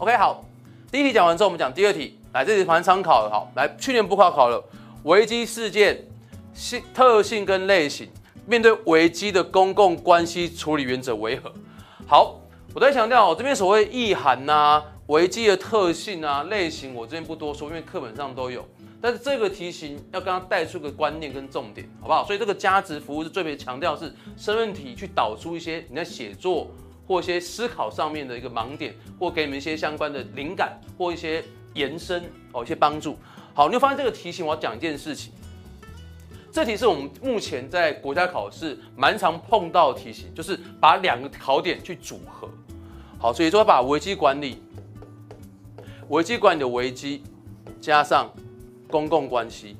OK，好，第一题讲完之后，我们讲第二题。来，这题蛮参考的，好，来，去年补考考了危机事件性特性跟类型，面对危机的公共关系处理原则为何？好，我在强调，我这边所谓意涵呐、啊，危机的特性啊，类型，我这边不多说，因为课本上都有。但是这个题型要跟他带出个观念跟重点，好不好？所以这个价值服务是最别强调是申论题去导出一些你在写作或一些思考上面的一个盲点，或给你们一些相关的灵感或一些延伸哦，一些帮助。好，你会发现这个题型，我要讲一件事情。这题是我们目前在国家考试蛮常碰到的题型，就是把两个考点去组合。好，所以说把危机管理、危机管理的危机加上公共关系。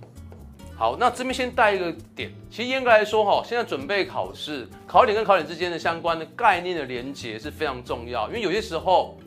好，那这边先带一个点。其实严格来说，哈，现在准备考试，考点跟考点之间的相关的概念的连接是非常重要。因为有些时候，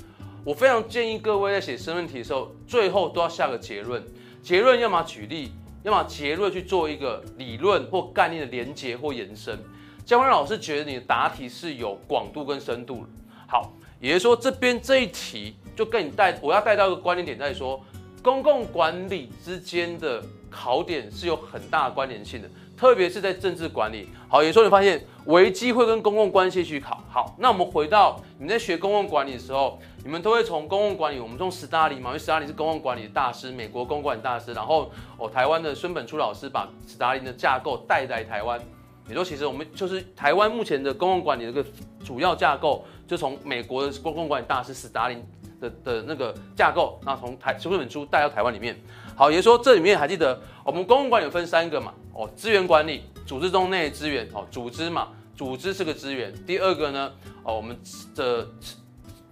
我非常建议各位在写申论题的时候，最后都要下个结论。结论要么举例。要么结论去做一个理论或概念的连接或延伸，教官老师觉得你的答题是有广度跟深度。好，也就是说这边这一题就跟你带，我要带到一个关联点在说，公共管理之间的考点是有很大关联性的。特别是在政治管理，好，有时候你发现危机会跟公共关系去考。好，那我们回到你们在学公共管理的时候，你们都会从公共管理，我们从史达林嘛，因为史达林是公共管理的大师，美国公共管理大师。然后哦，台湾的孙本初老师把史达林的架构带来台湾。也说其实我们就是台湾目前的公共管理的一个主要架构，就从美国的公共管理大师史达林的的那个架构，那从台孙本初带到台湾里面。好，也就说这里面还记得我们公共管理分三个嘛？哦，资源管理，组织中内资源，哦，组织嘛，组织是个资源。第二个呢，哦，我们的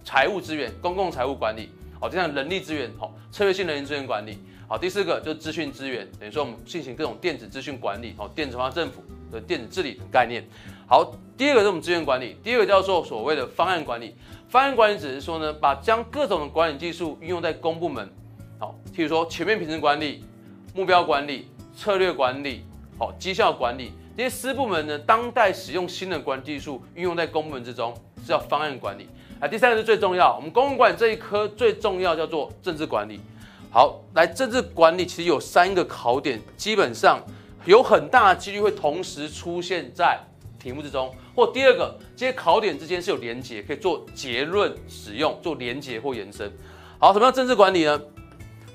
财务资源，公共财务管理，哦，就像人力资源，哦，策略性人力资源管理。好，第四个就是资讯资源，等于说我们进行各种电子资讯管理，哦，电子化政府的电子治理的概念。好，第二个是我们资源管理，第二个叫做所谓的方案管理。方案管理只是说呢，把将各种的管理技术运用在公部门。好，譬如说全面品质管理、目标管理、策略管理、好绩效管理这些私部门呢，当代使用新的管理技术运用在公部门之中，是叫方案管理。啊，第三个是最重要，我们公共管理这一科最重要叫做政治管理。好，来政治管理其实有三个考点，基本上有很大的几率会同时出现在题目之中。或第二个，这些考点之间是有连结，可以做结论使用，做连结或延伸。好，什么叫政治管理呢？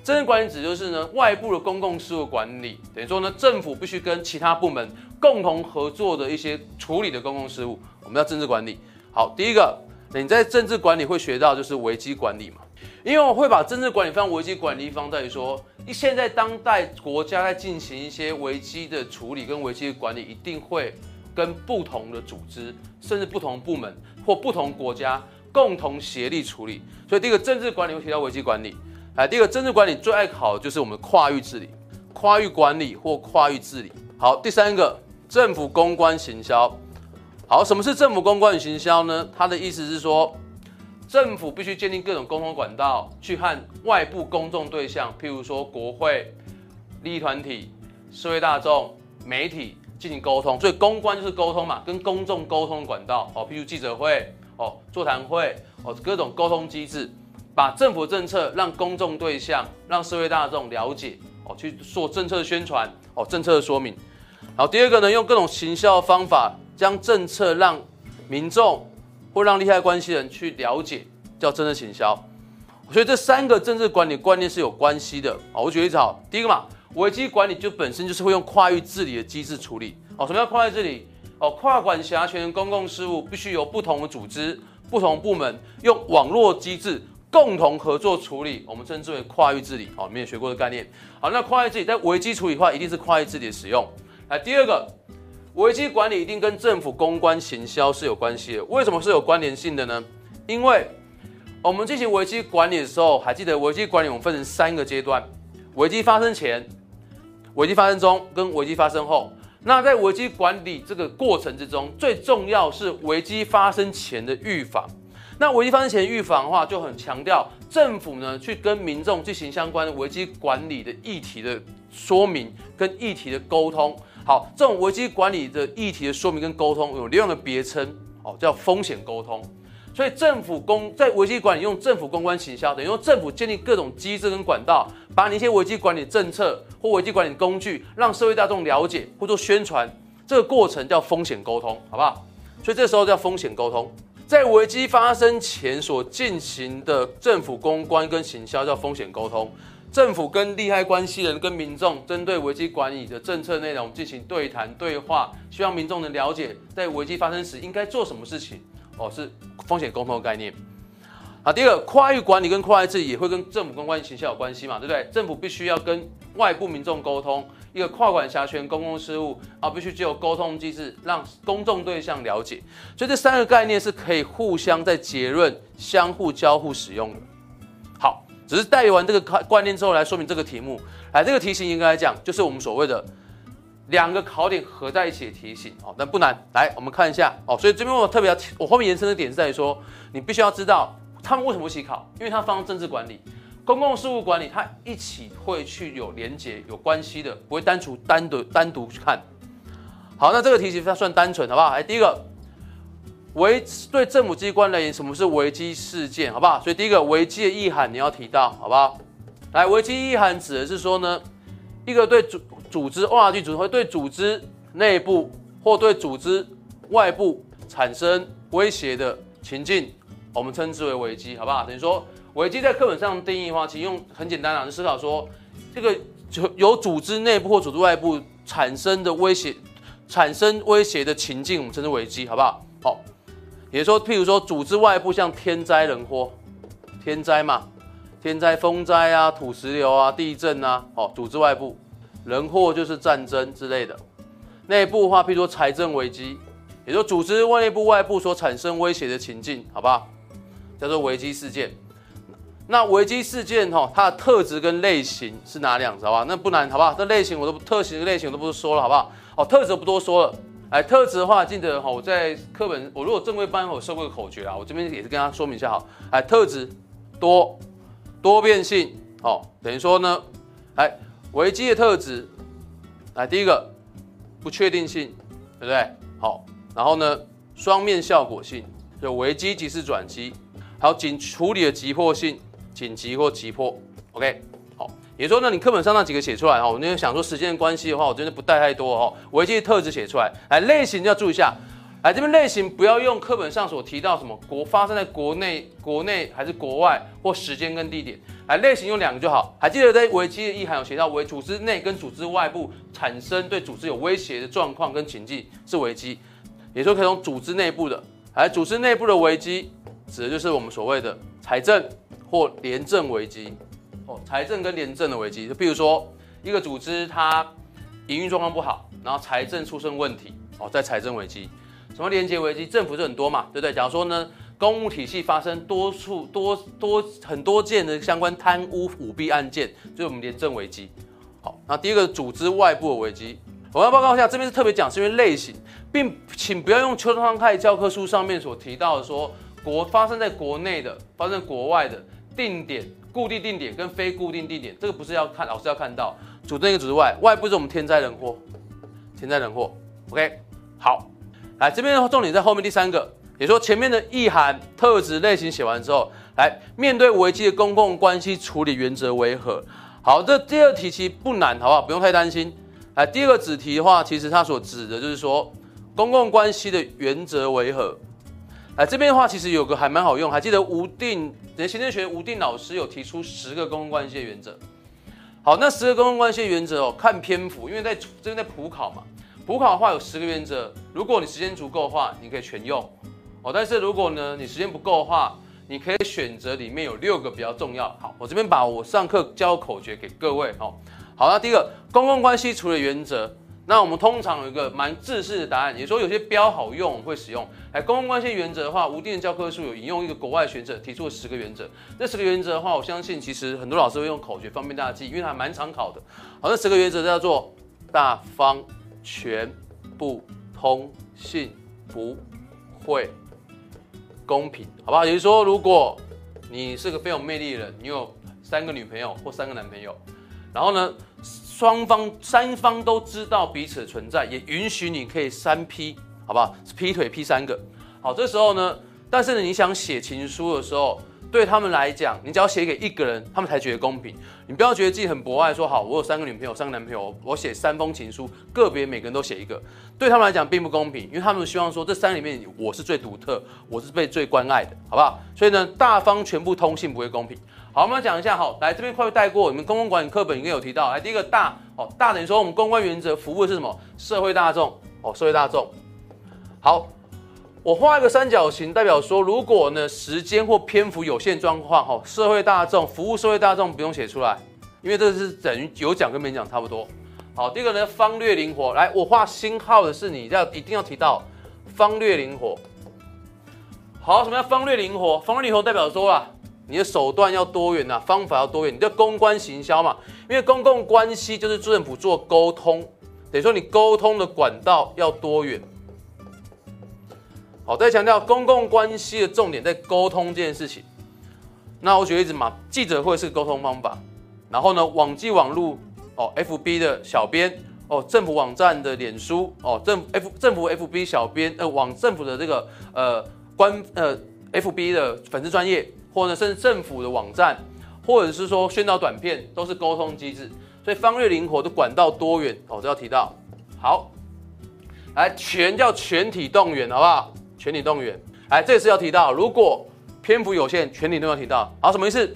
政治管理指就是呢，外部的公共事务管理，等于说呢，政府必须跟其他部门共同合作的一些处理的公共事务，我们叫政治管理。好，第一个，你在政治管理会学到就是危机管理嘛，因为我会把政治管理放危机管理放在于说，现在当代国家在进行一些危机的处理跟危机的管理，一定会跟不同的组织，甚至不同部门或不同国家共同协力处理，所以第一个政治管理会提到危机管理。来，第一个政治管理最爱考的就是我们跨域治理、跨域管理或跨域治理。好，第三个政府公关行销。好，什么是政府公关与行销呢？它的意思是说，政府必须建立各种沟通管道，去和外部公众对象，譬如说国会、利益团体、社会大众、媒体进行沟通。所以公关就是沟通嘛，跟公众沟通管道。哦，譬如记者会、哦座谈会、哦各种沟通机制。把政府政策让公众对象、让社会大众了解哦，去做政策宣传哦，政策的说明。好，第二个呢，用各种行销方法将政策让民众或让利害关系人去了解，叫政策行销。所以这三个政治管理观念是有关系的哦。我举例子好，第一个嘛，危机管理就本身就是会用跨域治理的机制处理哦。什么叫跨域治理？哦，跨管辖权公共事务必须由不同的组织、不同部门用网络机制。共同合作处理，我们称之为跨域治理。好，你们也学过的概念。好，那跨域治理在危机处理的话，一定是跨域治理的使用。来，第二个，危机管理一定跟政府公关行销是有关系的。为什么是有关联性的呢？因为我们进行危机管理的时候，还记得危机管理我们分成三个阶段：危机发生前、危机发生中跟危机发生后。那在危机管理这个过程之中，最重要是危机发生前的预防。那危机发生前预防的话，就很强调政府呢去跟民众进行相关的危机管理的议题的说明跟议题的沟通。好，这种危机管理的议题的说明跟沟通有另外的别称哦，叫风险沟通。所以政府公在危机管理用政府公关行销，等于用政府建立各种机制跟管道，把你一些危机管理政策或危机管理工具，让社会大众了解或做宣传，这个过程叫风险沟通，好不好？所以这时候叫风险沟通，在危机发生前所进行的政府公关跟行销叫风险沟通。政府跟利害关系人跟民众针对危机管理的政策内容进行对谈对话，希望民众能了解在危机发生时应该做什么事情。哦，是风险沟通的概念。好，第二跨域管理跟跨域治理也会跟政府公关行销有关系嘛，对不对？政府必须要跟外部民众沟通，一个跨管辖权公共事务啊，必须具有沟通机制，让公众对象了解。所以这三个概念是可以互相在结论相互交互使用的。好只是带完这个观念之后来说明这个题目，来这个题型应该来讲就是我们所谓的两个考点合在一起的题型哦，但不难。来，我们看一下哦，所以这边我特别要，我后面延伸的点是在于说，你必须要知道他们为什么一起考，因为它放政治管理、公共事务管理，它一起会去有连结、有关系的，不会单独单独单独去看。好，那这个题型它算单纯，好不好？来，第一个。危对政府机关而言，什么是危机事件？好不好？所以第一个危机的意涵你要提到，好不好？来，危机意涵指的是说呢，一个对组组织哇，去组织会对组织内部或对组织外部产生威胁的情境，我们称之为危机，好不好？等于说危机在课本上定义的话，其实用很简单啊，就思考说这个就由组织内部或组织外部产生的威胁，产生威胁的情境，我们称之为危机，好不好？好。也就是说，譬如说，组织外部像天灾人祸，天灾嘛，天灾风灾啊，土石流啊，地震啊，好，组织外部，人祸就是战争之类的。内部的话，譬如说财政危机，也就组织外内部外部所产生威胁的情境，好不好？叫做危机事件。那危机事件哈，它的特质跟类型是哪两？好不好？那不难，好不好？这类型我都特型的类型我都不说了，好不好？哦，特质不多说了。哎，特质的话，记得哈，我在课本，我如果正规班我收过个口诀啊，我这边也是跟他说明一下哈。哎，特质多多变性，哦，等于说呢，哎，危机的特质，来第一个不确定性，对不对？好，然后呢，双面效果性，就危机即是转机，还有紧处理的急迫性，紧急或急迫，OK 好。也说呢，你课本上那几个写出来哈，我那想说时间关系的话，我真的不带太多哈。危机特质写出来，来类型要注意一下，来这边类型不要用课本上所提到什么国发生在国内、国内还是国外或时间跟地点，来类型用两个就好。还记得在危机的意涵有写到，为组织内跟组织外部产生对组织有威胁的状况跟情境是危机，也说可以从组织内部的，来组织内部的危机指的就是我们所谓的财政或廉政危机。哦，财政跟廉政的危机，就比如说一个组织它营运状况不好，然后财政出现问题，哦，在财政危机，什么廉洁危机？政府就很多嘛，对不对？假如说呢，公务体系发生多处多多很多件的相关贪污舞弊案件，就是我们廉政危机。好，那第一个组织外部的危机，我要报告一下，这边是特别讲是因为类型，并请不要用邱昌泰教科书上面所提到的说国发生在国内的，发生在国外的定点。固定定点跟非固定定点，这个不是要看，老师要看到组内跟组外，外部是我们天灾人祸，天灾人祸，OK，好，来这边的重点在后面第三个，也说前面的意涵、特质、类型写完之后，来面对危机的公共关系处理原则为何？好，这第二题其实不难，好不好？不用太担心。来，第二个子题的话，其实它所指的就是说公共关系的原则为何？来这边的话，其实有个还蛮好用，还记得吴定，行政学吴定老师有提出十个公共关系的原则。好，那十个公共关系的原则哦，看篇幅，因为在这边在普考嘛，普考的话有十个原则，如果你时间足够的话，你可以全用哦。但是如果呢你时间不够的话，你可以选择里面有六个比较重要。好，我这边把我上课教口诀给各位哦。好，那第一个公共关系处理原则。那我们通常有一个蛮制式的答案，也说有些标好用，我会使用。来，公共关系原则的话，无定的教科书有引用一个国外学者提出了十个原则。这十个原则的话，我相信其实很多老师会用口诀方便大家记，因为它蛮常考的。好，这十个原则叫做大方、全、不、通、信、不、会、公平，好不好？也就是说，如果你是个非常有魅力的人，你有三个女朋友或三个男朋友，然后呢，双方三方都知道彼此存在，也允许你可以三劈，好不好？劈腿劈三个。好，这时候呢，但是呢，你想写情书的时候，对他们来讲，你只要写给一个人，他们才觉得公平。你不要觉得自己很博爱，说好，我有三个女朋友，三个男朋友，我写三封情书，个别每个人都写一个，对他们来讲并不公平，因为他们希望说这三里面我是最独特，我是被最关爱的，好不好？所以呢，大方全部通信不会公平。好，我们来讲一下，好，来这边快速带过，你们公共管理课本应该有提到，来第一个大，哦，大等于说我们公关原则服务的是什么？社会大众，哦，社会大众。好。我画一个三角形，代表说，如果呢时间或篇幅有限状况，哈，社会大众服务社会大众不用写出来，因为这是等于有讲跟没讲差不多。好，第二个呢方略灵活，来我画星号的是你要一定要提到方略灵活。好，什么叫方略灵活？方略灵活代表说啊，你的手段要多元呐，方法要多元，你的公关行销嘛，因为公共关系就是政府做沟通，等于说你沟通的管道要多元。好，再强调公共关系的重点在沟通这件事情。那我举例子嘛，记者会是沟通方法，然后呢，网际网路哦，FB 的小编哦，政府网站的脸书哦，政 F 政府 FB 小编呃，网政府的这个呃官呃 FB 的粉丝专业，或者甚至政府的网站，或者是说宣导短片，都是沟通机制。所以方略灵活的管道多元哦，这要提到。好，来全叫全体动员，好不好？全体动员，哎，这次要提到，如果篇幅有限，全体都要提到。好，什么意思？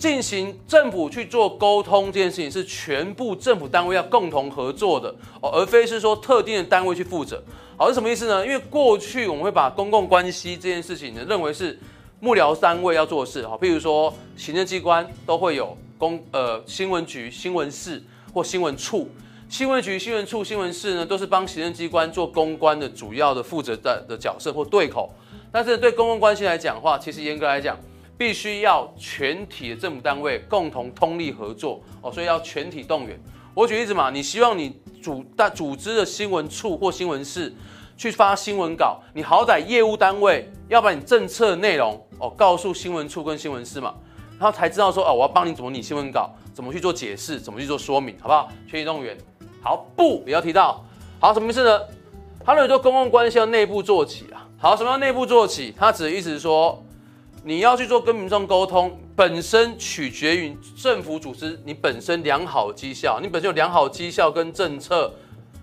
进行政府去做沟通这件事情，是全部政府单位要共同合作的哦，而非是说特定的单位去负责。好，是什么意思呢？因为过去我们会把公共关系这件事情呢，认为是幕僚单位要做的事。好，譬如说行政机关都会有公呃新闻局、新闻室或新闻处。新闻局、新闻处、新闻室呢，都是帮行政机关做公关的主要的负责的的角色或对口。但是对公共关系来讲的话，其实严格来讲，必须要全体的政府单位共同通力合作哦，所以要全体动员。我举例子嘛，你希望你组大组织的新闻处或新闻室去发新闻稿，你好歹业务单位要把你政策内容哦告诉新闻处跟新闻室嘛，然后才知道说哦，我要帮你怎么拟新闻稿，怎么去做解释，怎么去做说明，好不好？全体动员。好，不也要提到。好，什么意思呢？他认为说公共关系要内部做起啊。好，什么叫内部做起？他指的意思是说，你要去做跟民众沟通，本身取决于政府组织你本身良好绩效，你本身有良好绩效跟政策，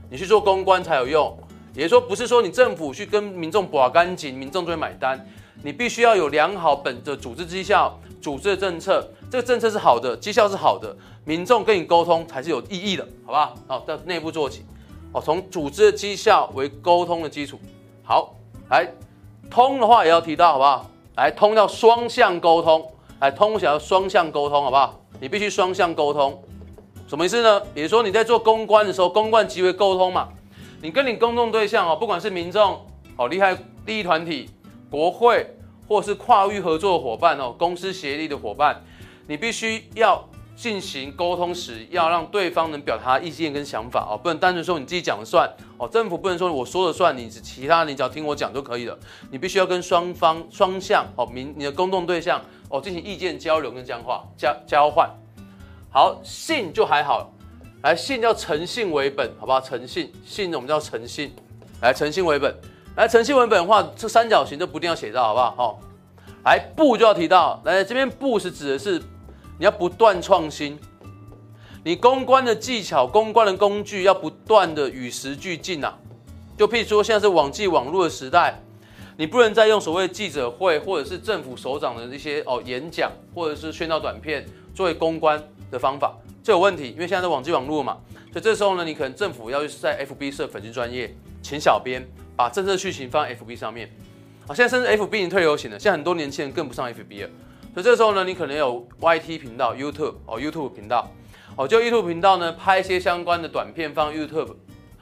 你去做公关才有用。也就是说，不是说你政府去跟民众把干净，民众就会买单。你必须要有良好本的组织绩效、组织的政策，这个政策是好的，绩效是好的。民众跟你沟通才是有意义的，好不好？好，在内部做起，哦，从组织的绩效为沟通的基础。好，来通的话也要提到，好不好？来通要双向沟通，来通想要双向沟通，好不好？你必须双向沟通，什么意思呢？比如说你在做公关的时候，公关即为沟通嘛。你跟你公众对象哦，不管是民众、好利害利益团体、国会，或是跨域合作伙伴哦，公司协力的伙伴，你必须要。进行沟通时，要让对方能表达意见跟想法哦，不能单纯说你自己讲了算哦。政府不能说我说了算，你其他你只要听我讲就可以了。你必须要跟双方双向哦，民你的公众对象哦进行意见交流跟讲话交交换。好，信就还好，来信叫诚信为本，好不好？诚信信我们叫诚信，来诚信为本，来诚信为本的话，这三角形都不一定要写到，好不好？哦，来不就要提到，来这边不是指的是。你要不断创新，你公关的技巧、公关的工具要不断的与时俱进啊。就譬如说，现在是网际网络的时代，你不能再用所谓记者会或者是政府首长的一些哦演讲或者是宣导短片作为公关的方法，这有问题，因为现在是网际网络嘛。所以这时候呢，你可能政府要在 FB 设粉丝专业，请小编把政策剧情放 FB 上面。啊，现在甚至 FB 已经退流行了，现在很多年轻人更不上 FB 了。所以这时候呢，你可能有 YT 频道、YouTube 哦，YouTube 频道哦，就 YouTube 频道呢，拍一些相关的短片放 YouTube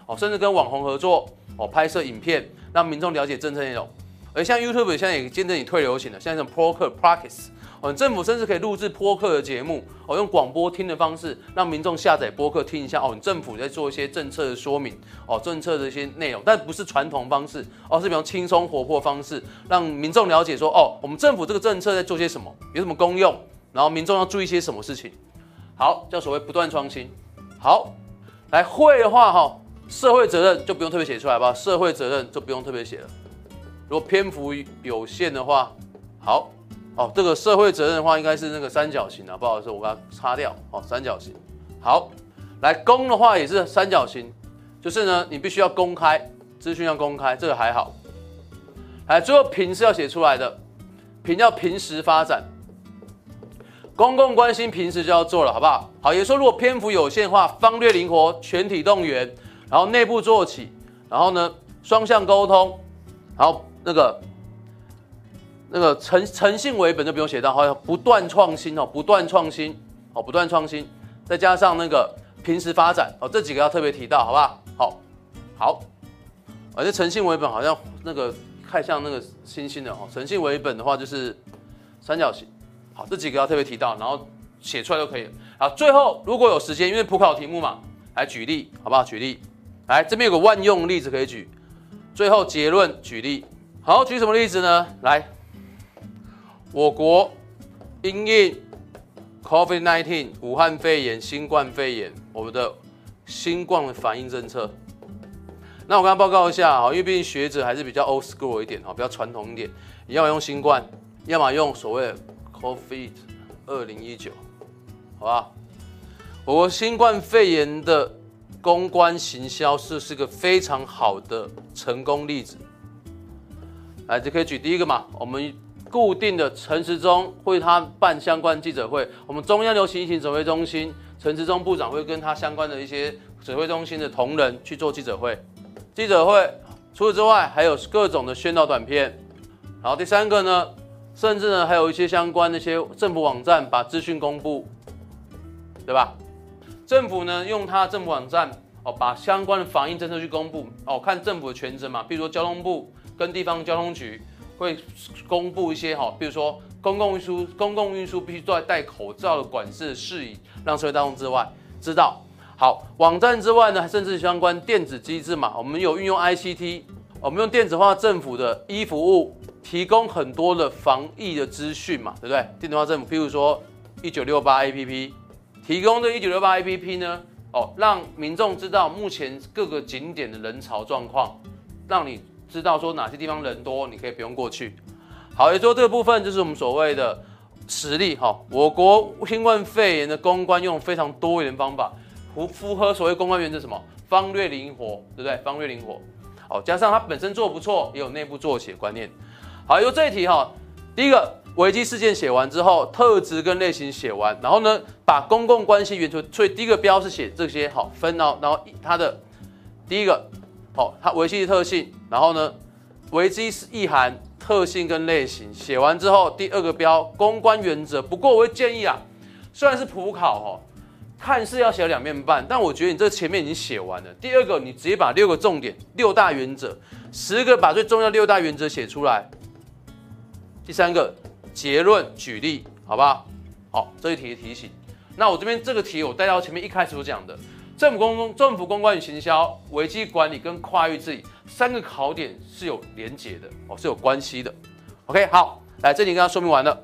哦，甚至跟网红合作哦，拍摄影片，让民众了解政策内容。而像 YouTube 现在也见证你退流行了，像这种 Podcast、Podcast 哦，政府甚至可以录制播客的节目哦，用广播听的方式让民众下载播客听一下哦。你政府在做一些政策的说明哦，政策的一些内容，但不是传统方式哦，是比较轻松活泼方式，让民众了解说哦，我们政府这个政策在做些什么，有什么功用，然后民众要注意些什么事情。好，叫所谓不断创新。好，来会的话哈，社会责任就不用特别写出来吧，社会责任就不用特别写了。如果篇幅有限的话，好，哦，这个社会责任的话，应该是那个三角形啊，不好意思，我把它擦掉，哦，三角形。好，来公的话也是三角形，就是呢，你必须要公开资讯要公开，这个还好。来，最后平是要写出来的，平要平时发展，公共关心平时就要做了，好不好？好，也说如果篇幅有限的话，方略灵活，全体动员，然后内部做起，然后呢，双向沟通，好那个那个诚诚信为本就不用写到，好像，不断创新哦，不断创新哦，不断创新，再加上那个平时发展哦，这几个要特别提到，好不好？好，好，而且诚信为本好像那个。太像那个星星的哦，诚信为本的话就是三角形。好，这几个要特别提到，然后写出来就可以了。好，最后如果有时间，因为普考题目嘛，来举例，好不好？举例，来这边有个万用例子可以举。最后结论举例，好，举什么例子呢？来，我国因应 COVID-19 武汉肺炎新冠肺炎，我们的新冠的反应政策。那我刚刚报告一下哈，因为毕竟学者还是比较 old school 一点哈，比较传统一点，你要么用新冠，要么用所谓的 COVID 二零一九，好吧？我国新冠肺炎的公关行销是是个非常好的成功例子。来，就可以举第一个嘛，我们固定的陈时中会他办相关记者会，我们中央流行疫情指挥中心陈时中部长会跟他相关的一些指挥中心的同仁去做记者会。记者会，除此之外还有各种的宣导短片，然后第三个呢，甚至呢还有一些相关的一些政府网站把资讯公布，对吧？政府呢用它政府网站哦，把相关的防疫政策去公布哦，看政府的全责嘛，比如说交通部跟地方交通局会公布一些哈，比如说公共运输公共运输必须在戴口罩的管制事宜，让社会大众之外知道。好，网站之外呢，甚至相关电子机制嘛，我们有运用 ICT，我们用电子化政府的 e 服务，提供很多的防疫的资讯嘛，对不对？电子化政府，譬如说一九六八 APP，提供这一九六八 APP 呢，哦，让民众知道目前各个景点的人潮状况，让你知道说哪些地方人多，你可以不用过去。好，也就这个部分就是我们所谓的实例哈，我国新冠肺炎的公关用非常多元的方法。符符合所谓公关原则什么？方略灵活，对不对？方略灵活，好，加上它本身做不错，也有内部做起的观念。好，由这一题哈，第一个危机事件写完之后，特质跟类型写完，然后呢，把公共关系原则，所以第一个标是写这些，好，分到，然后它的第一个，好，它危机的特性，然后呢，危机是意涵、特性跟类型写完之后，第二个标公关原则。不过我会建议啊，虽然是普考哈。看似要写两面半，但我觉得你这前面已经写完了。第二个，你直接把六个重点、六大原则，十个把最重要六大原则写出来。第三个结论举例，好不好？好，这一题的提醒。那我这边这个题我带到前面一开始所讲的，政府公关、政府公关与行销、危机管理跟跨域治理三个考点是有连结的哦，是有关系的。OK，好，来这里跟大家说明完了。